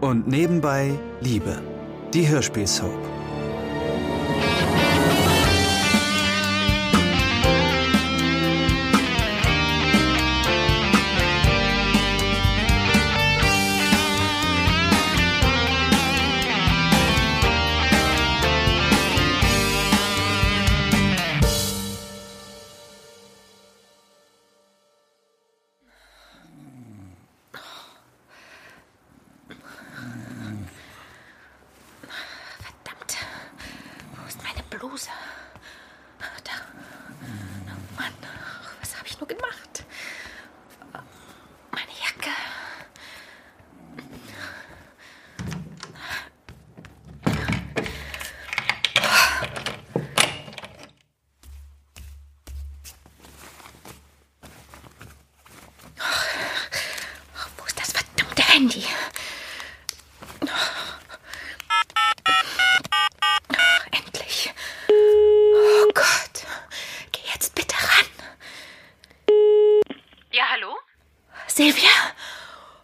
und nebenbei Liebe. Die Hörspielsoap. Handy? Endlich. Oh Gott. Geh jetzt bitte ran. Ja, hallo? Silvia?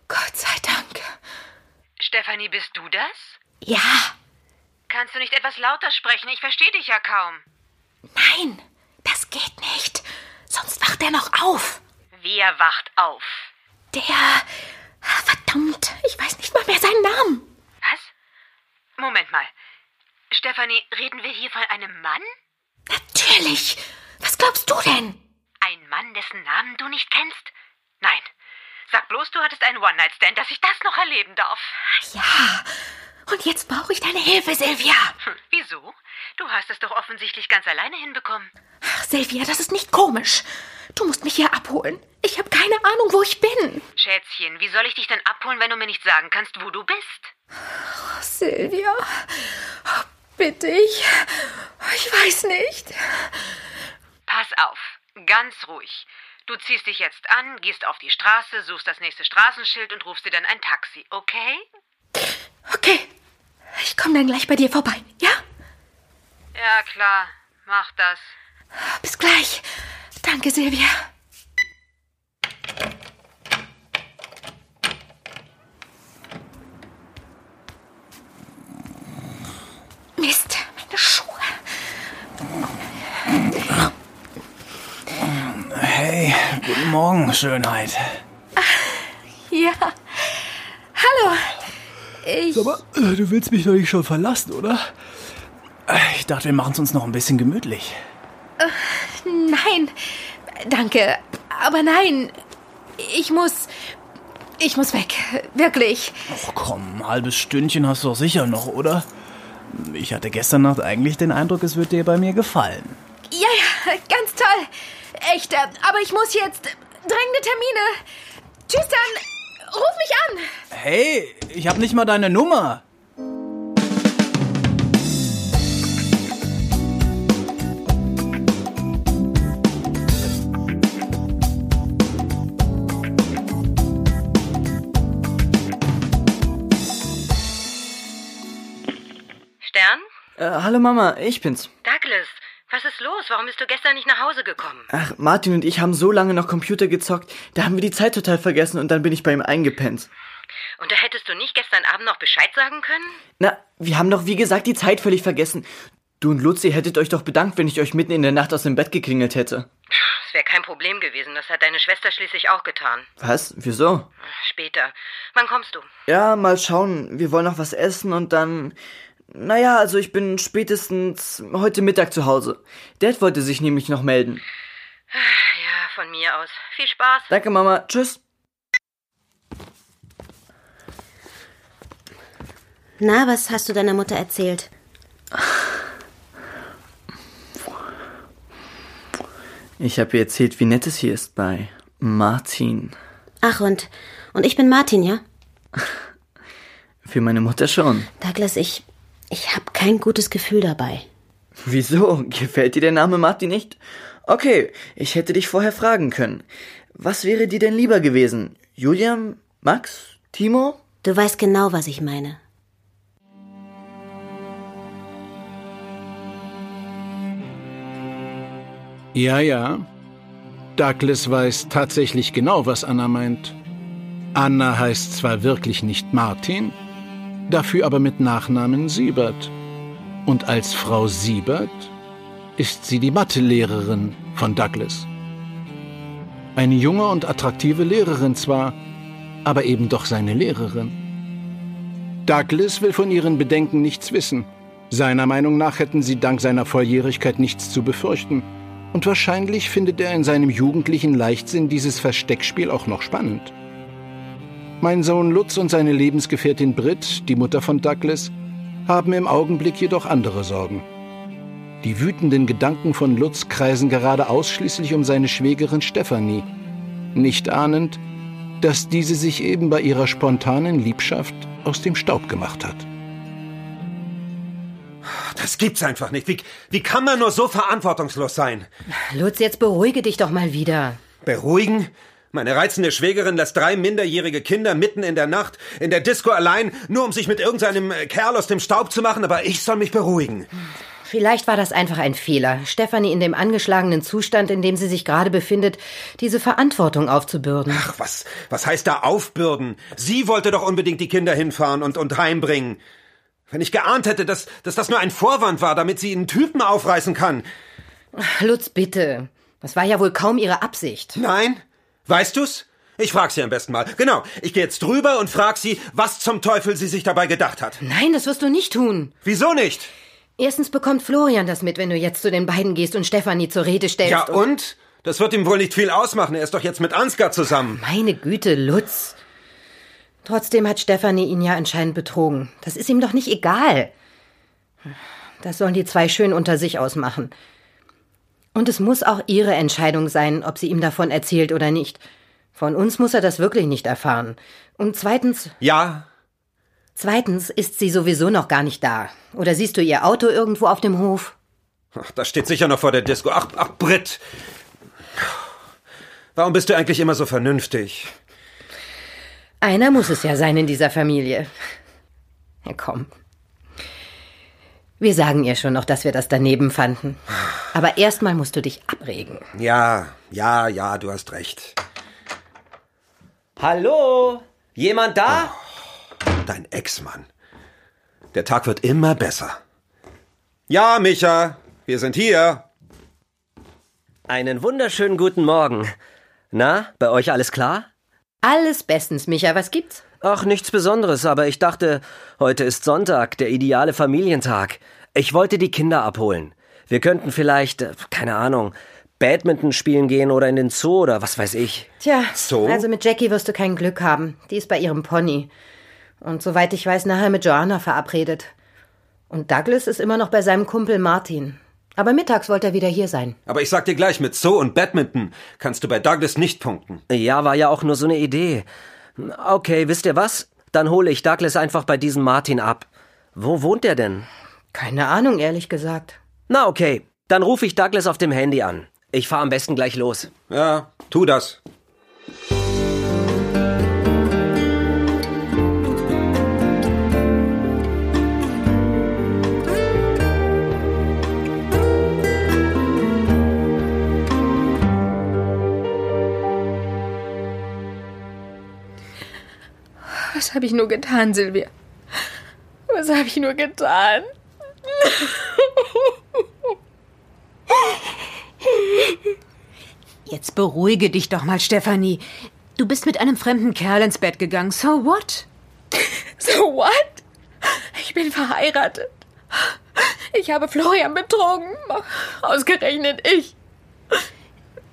Gott sei Dank. Stefanie, bist du das? Ja. Kannst du nicht etwas lauter sprechen? Ich verstehe dich ja kaum. Nein, das geht nicht. Sonst wacht er noch auf. Wer wacht auf? Der. Verdammt, ich weiß nicht mal mehr seinen Namen. Was? Moment mal. Stefanie, reden wir hier von einem Mann? Natürlich. Was glaubst du denn? Ein Mann, dessen Namen du nicht kennst? Nein. Sag bloß, du hattest einen One-Night-Stand, dass ich das noch erleben darf. Ja. Und jetzt brauche ich deine Hilfe, Silvia. Hm, wieso? Du hast es doch offensichtlich ganz alleine hinbekommen. Ach, Silvia, das ist nicht komisch. Du musst mich hier abholen. Ich habe keine Ahnung, wo ich bin. Schätzchen, wie soll ich dich denn abholen, wenn du mir nicht sagen kannst, wo du bist? Silvia, bitte ich. Ich weiß nicht. Pass auf, ganz ruhig. Du ziehst dich jetzt an, gehst auf die Straße, suchst das nächste Straßenschild und rufst dir dann ein Taxi, okay? Okay, ich komme dann gleich bei dir vorbei, ja? Ja, klar. Mach das. Bis gleich. Danke, Silvia. Mist, meine Schuhe. Hey, guten Morgen, Schönheit. Ja. Hallo. Ich. Aber äh, du willst mich doch nicht schon verlassen, oder? Äh, Ich dachte, wir machen es uns noch ein bisschen gemütlich. Nein. Danke. Aber nein. Ich muss. Ich muss weg. Wirklich. Ach komm, ein halbes Stündchen hast du doch sicher noch, oder? Ich hatte gestern Nacht eigentlich den Eindruck, es wird dir bei mir gefallen. Ja, ja, ganz toll. Echt, äh, aber ich muss jetzt. Drängende Termine. Tschüss dann. Ruf mich an. Hey, ich hab nicht mal deine Nummer. Äh, hallo Mama, ich bin's. Douglas, was ist los? Warum bist du gestern nicht nach Hause gekommen? Ach, Martin und ich haben so lange noch Computer gezockt, da haben wir die Zeit total vergessen und dann bin ich bei ihm eingepennt. Und da hättest du nicht gestern Abend noch Bescheid sagen können? Na, wir haben doch wie gesagt die Zeit völlig vergessen. Du und Luzi hättet euch doch bedankt, wenn ich euch mitten in der Nacht aus dem Bett geklingelt hätte. Das wäre kein Problem gewesen. Das hat deine Schwester schließlich auch getan. Was? Wieso? Später. Wann kommst du? Ja, mal schauen. Wir wollen noch was essen und dann. Naja, also ich bin spätestens heute Mittag zu Hause. Dad wollte sich nämlich noch melden. Ja, von mir aus. Viel Spaß. Danke, Mama. Tschüss. Na, was hast du deiner Mutter erzählt? Ich habe ihr erzählt, wie nett es hier ist bei Martin. Ach, und, und ich bin Martin, ja? Für meine Mutter schon. Douglas, ich, ich habe kein gutes Gefühl dabei. Wieso? Gefällt dir der Name Martin nicht? Okay, ich hätte dich vorher fragen können. Was wäre dir denn lieber gewesen? Julian? Max? Timo? Du weißt genau, was ich meine. Ja, ja. Douglas weiß tatsächlich genau, was Anna meint. Anna heißt zwar wirklich nicht Martin, dafür aber mit Nachnamen Siebert. Und als Frau Siebert ist sie die Mathelehrerin von Douglas. Eine junge und attraktive Lehrerin zwar, aber eben doch seine Lehrerin. Douglas will von ihren Bedenken nichts wissen. Seiner Meinung nach hätten sie dank seiner Volljährigkeit nichts zu befürchten. Und wahrscheinlich findet er in seinem jugendlichen Leichtsinn dieses Versteckspiel auch noch spannend. Mein Sohn Lutz und seine Lebensgefährtin Britt, die Mutter von Douglas, haben im Augenblick jedoch andere Sorgen. Die wütenden Gedanken von Lutz kreisen gerade ausschließlich um seine Schwägerin Stephanie, nicht ahnend, dass diese sich eben bei ihrer spontanen Liebschaft aus dem Staub gemacht hat. Das gibt's einfach nicht. Wie, wie kann man nur so verantwortungslos sein? Lutz, jetzt beruhige dich doch mal wieder. Beruhigen? Meine reizende Schwägerin lässt drei minderjährige Kinder mitten in der Nacht in der Disco allein, nur um sich mit irgendeinem Kerl aus dem Staub zu machen, aber ich soll mich beruhigen. Vielleicht war das einfach ein Fehler, Stefanie in dem angeschlagenen Zustand, in dem sie sich gerade befindet, diese Verantwortung aufzubürden. Ach, was, was heißt da aufbürden? Sie wollte doch unbedingt die Kinder hinfahren und, und heimbringen. Wenn ich geahnt hätte, dass, dass das nur ein Vorwand war, damit sie einen Typen aufreißen kann. Lutz, bitte. Das war ja wohl kaum ihre Absicht. Nein? Weißt du's? Ich frag sie am besten mal. Genau. Ich gehe jetzt drüber und frag sie, was zum Teufel sie sich dabei gedacht hat. Nein, das wirst du nicht tun. Wieso nicht? Erstens bekommt Florian das mit, wenn du jetzt zu den beiden gehst und Stefanie zur Rede stellst. Ja, und? Das wird ihm wohl nicht viel ausmachen. Er ist doch jetzt mit Ansgar zusammen. Meine Güte, Lutz. Trotzdem hat Stefanie ihn ja anscheinend betrogen. Das ist ihm doch nicht egal. Das sollen die zwei schön unter sich ausmachen. Und es muss auch ihre Entscheidung sein, ob sie ihm davon erzählt oder nicht. Von uns muss er das wirklich nicht erfahren. Und zweitens. Ja. Zweitens ist sie sowieso noch gar nicht da. Oder siehst du ihr Auto irgendwo auf dem Hof? Ach, das steht sicher noch vor der Disco. Ach, ach, Britt. Warum bist du eigentlich immer so vernünftig? Einer muss es ja sein in dieser Familie. Ja, komm. Wir sagen ihr schon noch, dass wir das daneben fanden. Aber erstmal musst du dich abregen. Ja, ja, ja, du hast recht. Hallo? Jemand da? Oh, dein Ex-Mann. Der Tag wird immer besser. Ja, Micha, wir sind hier. Einen wunderschönen guten Morgen. Na, bei euch alles klar? Alles bestens, Micha. Was gibt's? Ach, nichts Besonderes, aber ich dachte, heute ist Sonntag, der ideale Familientag. Ich wollte die Kinder abholen. Wir könnten vielleicht, äh, keine Ahnung, Badminton spielen gehen oder in den Zoo oder was weiß ich. Tja, so? also mit Jackie wirst du kein Glück haben. Die ist bei ihrem Pony. Und soweit ich weiß, nachher mit Joanna verabredet. Und Douglas ist immer noch bei seinem Kumpel Martin. Aber mittags wollte er wieder hier sein. Aber ich sag dir gleich, mit Zoo und Badminton kannst du bei Douglas nicht punkten. Ja, war ja auch nur so eine Idee. Okay, wisst ihr was? Dann hole ich Douglas einfach bei diesem Martin ab. Wo wohnt er denn? Keine Ahnung, ehrlich gesagt. Na okay, dann rufe ich Douglas auf dem Handy an. Ich fahre am besten gleich los. Ja, tu das. Habe ich nur getan, Silvia? Was habe ich nur getan? Jetzt beruhige dich doch mal, Stefanie. Du bist mit einem fremden Kerl ins Bett gegangen. So what? So what? Ich bin verheiratet. Ich habe Florian betrogen. Ausgerechnet ich.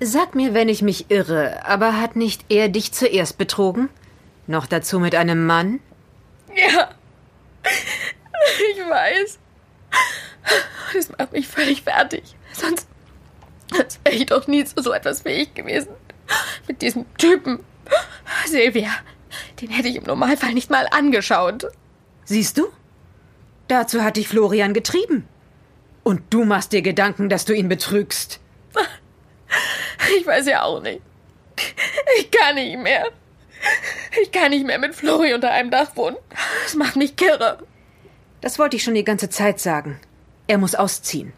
Sag mir, wenn ich mich irre, aber hat nicht er dich zuerst betrogen? Noch dazu mit einem Mann? Ja. Ich weiß. Das macht mich völlig fertig. Sonst, sonst wäre ich doch nie zu so etwas fähig gewesen. Mit diesem Typen. Silvia, den hätte ich im Normalfall nicht mal angeschaut. Siehst du? Dazu hat dich Florian getrieben. Und du machst dir Gedanken, dass du ihn betrügst. Ich weiß ja auch nicht. Ich kann nicht mehr. Ich kann nicht mehr mit Flori unter einem Dach wohnen. Das macht mich kirre. Das wollte ich schon die ganze Zeit sagen. Er muss ausziehen.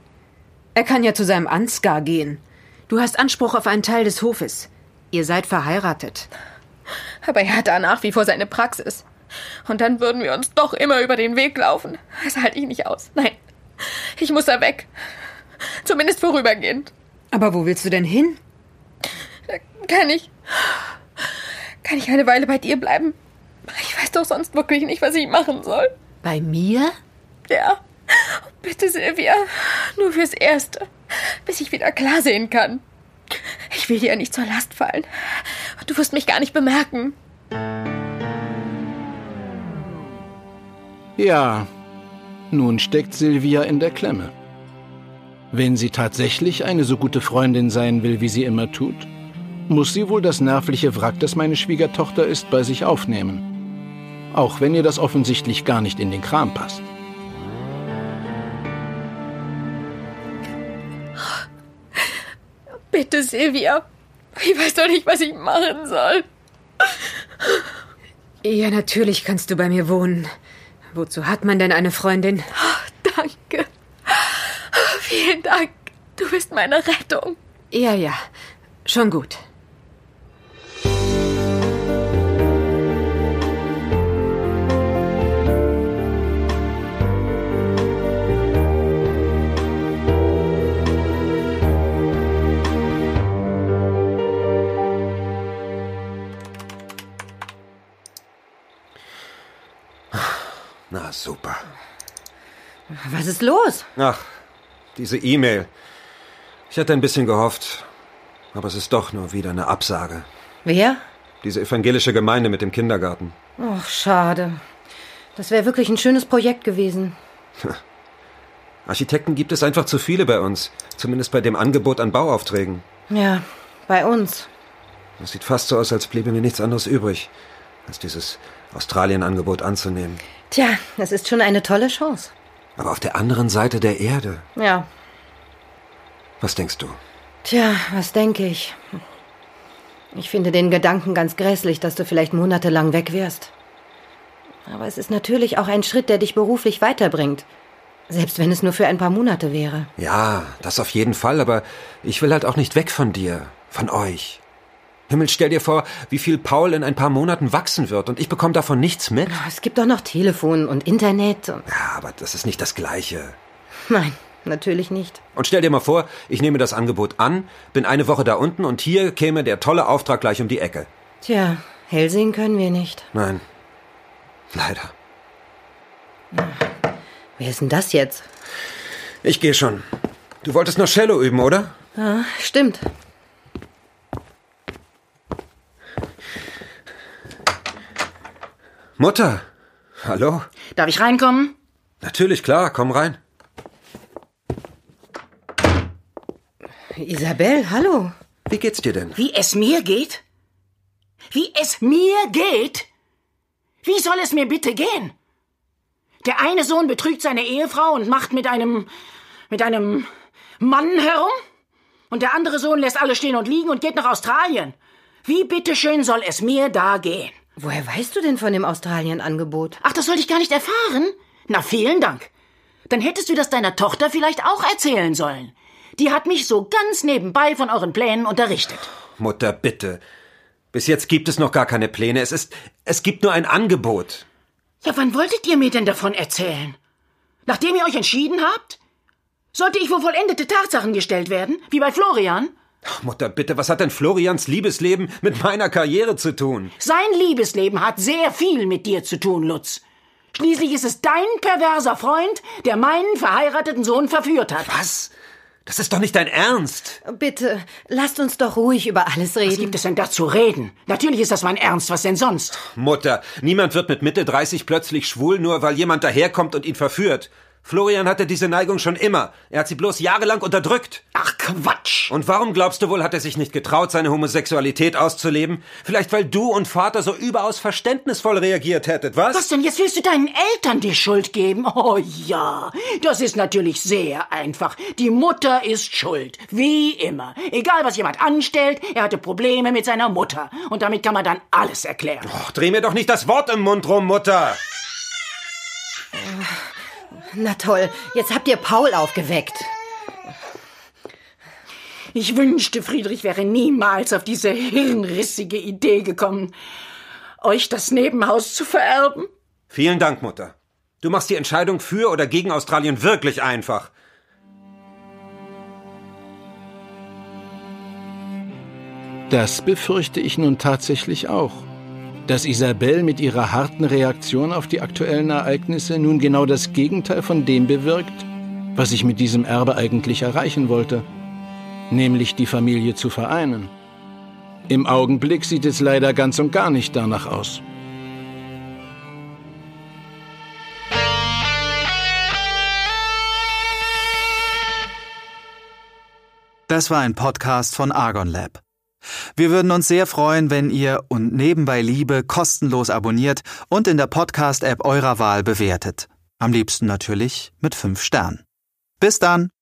Er kann ja zu seinem Ansgar gehen. Du hast Anspruch auf einen Teil des Hofes. Ihr seid verheiratet. Aber er hat da nach wie vor seine Praxis. Und dann würden wir uns doch immer über den Weg laufen. Das halte ich nicht aus. Nein, ich muss da weg. Zumindest vorübergehend. Aber wo willst du denn hin? Kann ich. Kann ich eine Weile bei dir bleiben? Ich weiß doch sonst wirklich nicht, was ich machen soll. Bei mir? Ja. Bitte, Silvia. Nur fürs Erste. Bis ich wieder klar sehen kann. Ich will dir nicht zur Last fallen. Du wirst mich gar nicht bemerken. Ja, nun steckt Silvia in der Klemme. Wenn sie tatsächlich eine so gute Freundin sein will, wie sie immer tut, muss sie wohl das nervliche Wrack, das meine Schwiegertochter ist, bei sich aufnehmen. Auch wenn ihr das offensichtlich gar nicht in den Kram passt. Bitte, Silvia. Ich weiß doch nicht, was ich machen soll. Ja, natürlich kannst du bei mir wohnen. Wozu hat man denn eine Freundin? Oh, danke. Vielen Dank. Du bist meine Rettung. Ja, ja. Schon gut. Na, super. Was ist los? Ach, diese E-Mail. Ich hatte ein bisschen gehofft, aber es ist doch nur wieder eine Absage. Wer? Diese evangelische Gemeinde mit dem Kindergarten. Ach, schade. Das wäre wirklich ein schönes Projekt gewesen. Architekten gibt es einfach zu viele bei uns. Zumindest bei dem Angebot an Bauaufträgen. Ja, bei uns. Es sieht fast so aus, als bliebe mir nichts anderes übrig, als dieses Australien-Angebot anzunehmen. Tja, es ist schon eine tolle Chance. Aber auf der anderen Seite der Erde. Ja. Was denkst du? Tja, was denke ich? Ich finde den Gedanken ganz grässlich, dass du vielleicht monatelang weg wärst. Aber es ist natürlich auch ein Schritt, der dich beruflich weiterbringt. Selbst wenn es nur für ein paar Monate wäre. Ja, das auf jeden Fall, aber ich will halt auch nicht weg von dir, von euch. Himmel, stell dir vor, wie viel Paul in ein paar Monaten wachsen wird und ich bekomme davon nichts mit. Es gibt doch noch Telefon und Internet. Und Ja, aber das ist nicht das Gleiche. Nein, natürlich nicht. Und stell dir mal vor, ich nehme das Angebot an, bin eine Woche da unten und hier käme der tolle Auftrag gleich um die Ecke. Tja, hell sehen können wir nicht. Nein. Leider. Wer ist denn das jetzt? Ich gehe schon. Du wolltest noch Cello üben, oder? Ja, stimmt. Mutter. Hallo? Darf ich reinkommen? Natürlich, klar, komm rein. Isabel, hallo. Wie geht's dir denn? Wie es mir geht? Wie es mir geht? Wie soll es mir bitte gehen? Der eine Sohn betrügt seine Ehefrau und macht mit einem mit einem Mann herum und der andere Sohn lässt alle stehen und liegen und geht nach Australien. Wie bitteschön soll es mir da gehen? Woher weißt du denn von dem Australien-Angebot? Ach, das sollte ich gar nicht erfahren? Na, vielen Dank. Dann hättest du das deiner Tochter vielleicht auch erzählen sollen. Die hat mich so ganz nebenbei von euren Plänen unterrichtet. Mutter, bitte. Bis jetzt gibt es noch gar keine Pläne. Es ist, es gibt nur ein Angebot. Ja, wann wolltet ihr mir denn davon erzählen? Nachdem ihr euch entschieden habt? Sollte ich vor vollendete Tatsachen gestellt werden, wie bei Florian? Ach, Mutter, bitte, was hat denn Florians Liebesleben mit meiner Karriere zu tun? Sein Liebesleben hat sehr viel mit dir zu tun, Lutz. Schließlich ist es dein perverser Freund, der meinen verheirateten Sohn verführt hat. Was? Das ist doch nicht dein Ernst. Bitte, lasst uns doch ruhig über alles reden. Was gibt es denn da zu reden? Natürlich ist das mein Ernst, was denn sonst? Mutter, niemand wird mit Mitte 30 plötzlich schwul, nur weil jemand daherkommt und ihn verführt. Florian hatte diese Neigung schon immer. Er hat sie bloß jahrelang unterdrückt. Ach Quatsch. Und warum glaubst du wohl, hat er sich nicht getraut, seine Homosexualität auszuleben? Vielleicht weil du und Vater so überaus verständnisvoll reagiert hättet, was? Was denn? Jetzt willst du deinen Eltern die Schuld geben? Oh ja, das ist natürlich sehr einfach. Die Mutter ist schuld. Wie immer. Egal, was jemand anstellt, er hatte Probleme mit seiner Mutter. Und damit kann man dann alles erklären. Och, dreh mir doch nicht das Wort im Mund rum, Mutter. Na toll, jetzt habt ihr Paul aufgeweckt. Ich wünschte, Friedrich wäre niemals auf diese hirnrissige Idee gekommen. euch das Nebenhaus zu vererben? Vielen Dank, Mutter. Du machst die Entscheidung für oder gegen Australien wirklich einfach. Das befürchte ich nun tatsächlich auch. Dass Isabel mit ihrer harten Reaktion auf die aktuellen Ereignisse nun genau das Gegenteil von dem bewirkt, was ich mit diesem Erbe eigentlich erreichen wollte, nämlich die Familie zu vereinen. Im Augenblick sieht es leider ganz und gar nicht danach aus. Das war ein Podcast von Argon Lab. Wir würden uns sehr freuen, wenn ihr und nebenbei Liebe kostenlos abonniert und in der Podcast-App eurer Wahl bewertet. Am liebsten natürlich mit 5 Sternen. Bis dann!